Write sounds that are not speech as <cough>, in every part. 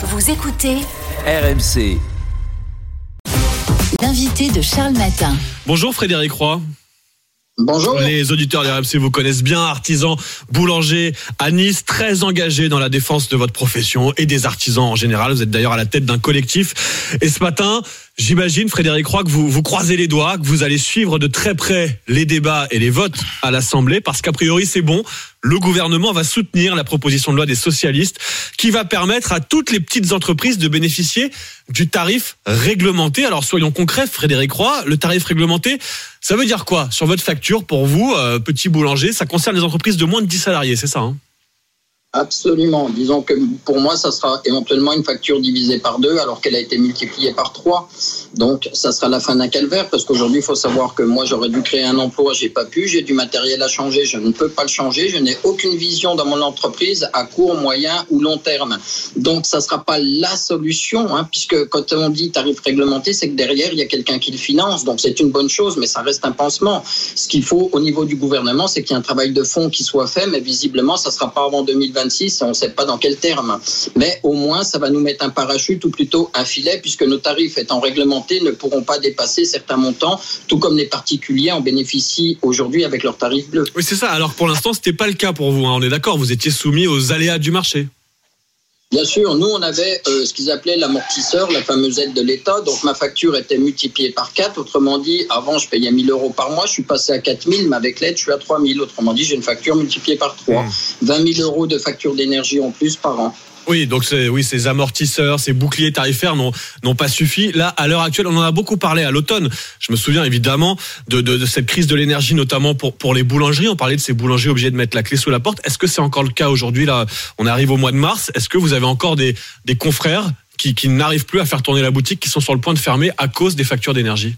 Vous écoutez RMC. l'invité de Charles Matin. Bonjour Frédéric Roy. Bonjour. Les auditeurs de RMC vous connaissent bien, artisan, boulanger à Nice, très engagé dans la défense de votre profession et des artisans en général. Vous êtes d'ailleurs à la tête d'un collectif. Et ce matin, j'imagine, Frédéric Roy, que vous, vous croisez les doigts, que vous allez suivre de très près les débats et les votes à l'Assemblée, parce qu'a priori c'est bon. Le gouvernement va soutenir la proposition de loi des socialistes qui va permettre à toutes les petites entreprises de bénéficier du tarif réglementé. Alors soyons concrets, Frédéric Roy, le tarif réglementé, ça veut dire quoi sur votre facture pour vous, euh, petit boulanger? Ça concerne les entreprises de moins de 10 salariés, c'est ça hein? Absolument. Disons que pour moi, ça sera éventuellement une facture divisée par deux alors qu'elle a été multipliée par trois. Donc, ça sera la fin d'un calvaire parce qu'aujourd'hui, il faut savoir que moi, j'aurais dû créer un emploi, j'ai pas pu, j'ai du matériel à changer, je ne peux pas le changer, je n'ai aucune vision dans mon entreprise à court, moyen ou long terme. Donc, ça sera pas la solution, hein, puisque quand on dit tarif réglementé, c'est que derrière, il y a quelqu'un qui le finance. Donc, c'est une bonne chose, mais ça reste un pansement. Ce qu'il faut au niveau du gouvernement, c'est qu'il y ait un travail de fond qui soit fait, mais visiblement, ça sera pas avant 2020 2026, on ne sait pas dans quel terme. Mais au moins, ça va nous mettre un parachute ou plutôt un filet, puisque nos tarifs étant réglementés ne pourront pas dépasser certains montants, tout comme les particuliers en bénéficient aujourd'hui avec leurs tarifs bleus. Oui, c'est ça. Alors pour l'instant, ce n'était pas le cas pour vous. hein. On est d'accord, vous étiez soumis aux aléas du marché. Bien sûr, nous, on avait euh, ce qu'ils appelaient l'amortisseur, la fameuse aide de l'État. Donc, ma facture était multipliée par 4. Autrement dit, avant, je payais 1000 euros par mois. Je suis passé à 4000, mais avec l'aide, je suis à 3000. Autrement dit, j'ai une facture multipliée par 3. Mmh. 20 000 euros de facture d'énergie en plus par an. Oui, donc oui, ces amortisseurs, ces boucliers tarifaires n'ont n'ont pas suffi. Là, à l'heure actuelle, on en a beaucoup parlé à l'automne. Je me souviens évidemment de, de, de cette crise de l'énergie, notamment pour pour les boulangeries. On parlait de ces boulangers obligés de mettre la clé sous la porte. Est-ce que c'est encore le cas aujourd'hui Là, on arrive au mois de mars. Est-ce que vous avez encore des des confrères qui, qui n'arrivent plus à faire tourner la boutique, qui sont sur le point de fermer à cause des factures d'énergie?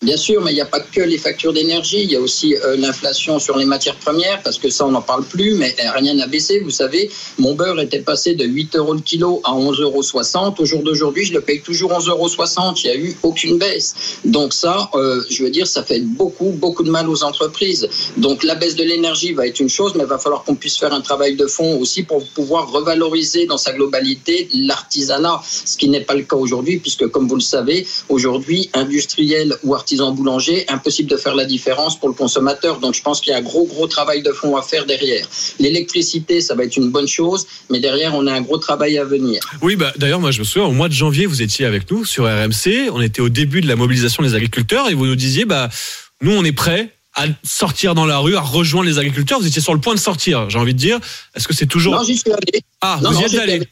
Bien sûr, mais il n'y a pas que les factures d'énergie, il y a aussi euh, l'inflation sur les matières premières, parce que ça, on n'en parle plus, mais euh, rien n'a baissé. Vous savez, mon beurre était passé de 8 euros le kilo à 11,60 euros. Au jour d'aujourd'hui, je le paye toujours 11,60 euros. Il n'y a eu aucune baisse. Donc ça, euh, je veux dire, ça fait beaucoup, beaucoup de mal aux entreprises. Donc la baisse de l'énergie va être une chose, mais il va falloir qu'on puisse faire un travail de fond aussi pour pouvoir revaloriser dans sa globalité l'artisanat, ce qui n'est pas le cas aujourd'hui, puisque comme vous le savez, aujourd'hui, industriel ou artisanal, artisan boulanger, impossible de faire la différence pour le consommateur. Donc je pense qu'il y a un gros, gros travail de fond à faire derrière. L'électricité, ça va être une bonne chose, mais derrière, on a un gros travail à venir. Oui, bah, d'ailleurs, moi je me souviens, au mois de janvier, vous étiez avec nous sur RMC. On était au début de la mobilisation des agriculteurs et vous nous disiez, bah, nous, on est prêts à sortir dans la rue, à rejoindre les agriculteurs. Vous étiez sur le point de sortir, j'ai envie de dire. Est-ce que c'est toujours. Non, j'y suis allé. Ah, Non, vous y êtes j'étais allé.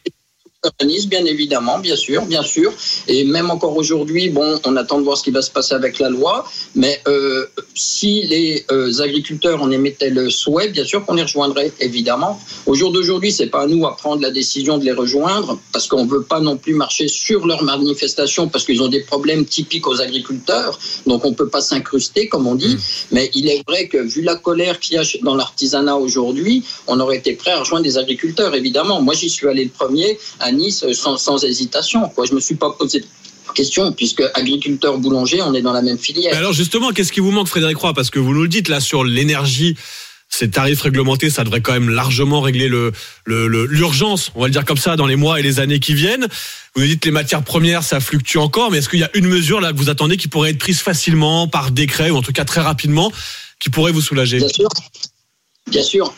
Bien évidemment, bien sûr, bien sûr. Et même encore aujourd'hui, bon, on attend de voir ce qui va se passer avec la loi. Mais euh, si les euh, agriculteurs en émettaient le souhait, bien sûr qu'on les rejoindrait, évidemment. Au jour d'aujourd'hui, c'est pas à nous à prendre la décision de les rejoindre, parce qu'on veut pas non plus marcher sur leurs manifestations, parce qu'ils ont des problèmes typiques aux agriculteurs. Donc on peut pas s'incruster, comme on dit. Mais il est vrai que vu la colère qu'il y a dans l'artisanat aujourd'hui, on aurait été prêt à rejoindre des agriculteurs, évidemment. Moi, j'y suis allé le premier à Nice sans, sans hésitation. Quoi. Je me suis pas posé question, puisque agriculteur boulanger, on est dans la même filière. Mais alors justement, qu'est-ce qui vous manque, Frédéric Roy? Parce que vous nous le dites là sur l'énergie. Ces tarifs réglementés, ça devrait quand même largement régler le l'urgence, on va le dire comme ça, dans les mois et les années qui viennent. Vous nous dites que les matières premières, ça fluctue encore, mais est-ce qu'il y a une mesure là que vous attendez qui pourrait être prise facilement par décret ou en tout cas très rapidement, qui pourrait vous soulager? Bien sûr. Bien sûr,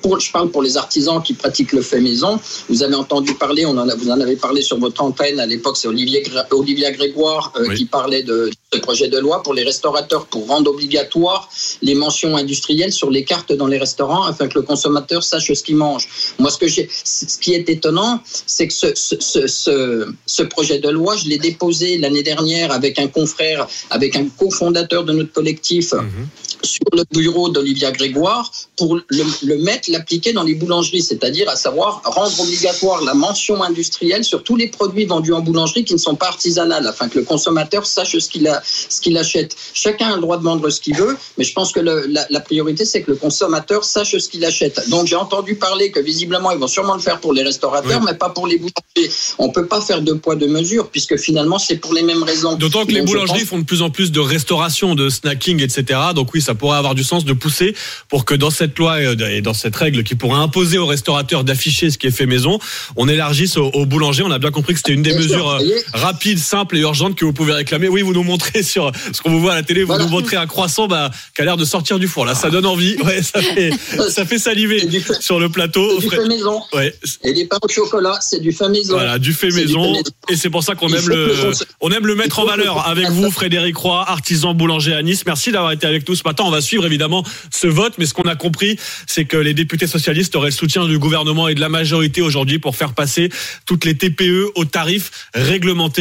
pour, je parle pour les artisans qui pratiquent le fait maison. Vous avez entendu parler, on en a, vous en avez parlé sur votre antenne à l'époque, c'est Olivier, Olivia Grégoire euh, Oui. qui parlait de ce projet de loi pour les restaurateurs pour rendre obligatoire les mentions industrielles sur les cartes dans les restaurants afin que le consommateur sache ce qu'il mange. Moi, ce que j'ai, ce qui est étonnant, c'est que ce, ce, ce, ce, ce projet de loi, je l'ai déposé l'année dernière avec un confrère, avec un cofondateur de notre collectif Mhm. Sur le bureau d'Olivia Grégoire pour le, le mettre, l'appliquer dans les boulangeries, c'est-à-dire à savoir rendre obligatoire la mention industrielle sur tous les produits vendus en boulangerie qui ne sont pas artisanales, afin que le consommateur sache ce qu'il a, ce qu'il achète. Chacun a le droit de vendre ce qu'il veut, mais je pense que le- la, la priorité c'est que le consommateur sache ce qu'il achète. Donc j'ai entendu parler que visiblement ils vont sûrement le faire pour les restaurateurs, Oui. mais pas pour les boulangers. On peut pas faire deux poids deux mesures puisque finalement c'est pour les mêmes raisons. D'autant que les Donc, boulangeries pense- font de plus en plus de restauration, de snacking, etc. Donc oui, ça ça pourrait avoir du sens de pousser pour que dans cette loi et dans cette règle qui pourrait imposer aux restaurateurs d'afficher ce qui est fait maison, on élargisse aux, boulangers. On a bien compris que c'était une des mesures euh, rapides, simples et urgentes que vous pouvez réclamer. Oui, vous nous montrez sur ce qu'on vous voit à la télé, vous nous montrez un croissant bah, qui a l'air de sortir du four. Là, ça donne envie. Ouais, ça fait, <laughs> ça fait saliver sur le plateau. Du fait maison. Ouais. Et les pains au chocolat, c'est du fait maison. Voilà, du fait maison. Et c'est pour ça qu'on aime le, on aime le mettre en valeur avec vous, Frédéric Roy, artisan boulanger à Nice. Merci d'avoir été avec nous ce matin. On va suivre évidemment ce vote, mais ce qu'on a compris, c'est que les députés socialistes auraient le soutien du gouvernement et de la majorité aujourd'hui pour faire passer toutes les TPE aux tarifs réglementés.